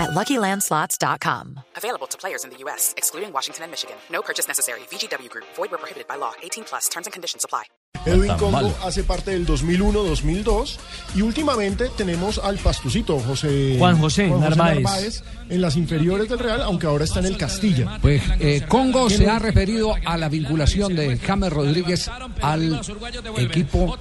at LuckyLandSlots.com. Available to players in the U.S., excluding Washington and Michigan. No purchase necessary. VGW Group. Void where prohibited by law. 18 plus. Terms and conditions apply. Edwin Congo hace parte del 2001-2002 y últimamente tenemos al pastucito José Juan José Narváez. en las inferiores del Real, aunque ahora está en el Castilla. Pues eh, Congo se ha referido a la vinculación de James Rodríguez al equipo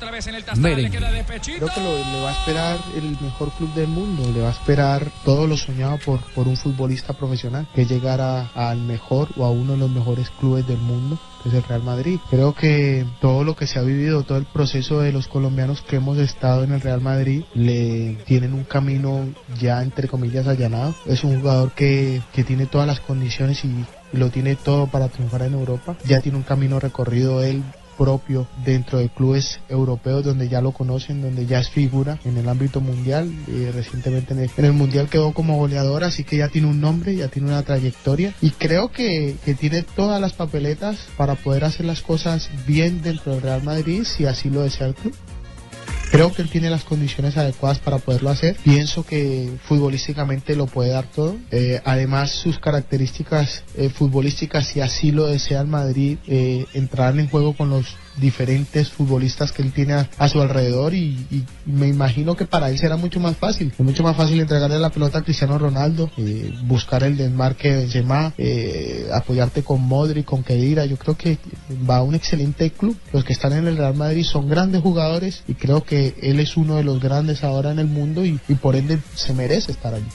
merengue. Creo que lo, le va a esperar el mejor club del mundo, le va a esperar todo lo soñado por, por un futbolista profesional, que llegara al mejor o a uno de los mejores clubes del mundo, que es el Real Madrid. Creo que todo lo que se ha vivido, todo el proceso de los colombianos que hemos estado en el Real Madrid, le tienen un camino ya entre comillas allanado. Es un jugador que, que tiene todas las condiciones y lo tiene todo para triunfar en Europa. Ya tiene un camino recorrido él propio dentro de clubes europeos donde ya lo conocen, donde ya es figura en el ámbito mundial. Recientemente en el, en el mundial quedó como goleador, así que ya tiene un nombre, ya tiene una trayectoria y creo que, que tiene todas las papeletas para poder hacer las cosas bien dentro del Real Madrid si así lo desea el club. Creo que él tiene las condiciones adecuadas para poderlo hacer. Pienso que futbolísticamente lo puede dar todo. Eh, además, sus características eh, futbolísticas, si así lo desea el Madrid, eh, entrarán en juego con los diferentes futbolistas que él tiene a, a su alrededor y, y me imagino que para él será mucho más fácil. Es mucho más fácil entregarle la pelota a Cristiano Ronaldo, eh, buscar el desmarque de Benzema, eh, apoyarte con Modric, con Kedira. Yo creo que va a un excelente club. Los que están en el Real Madrid son grandes jugadores y creo él es uno de los grandes ahora en el mundo y por ende se merece estar allí.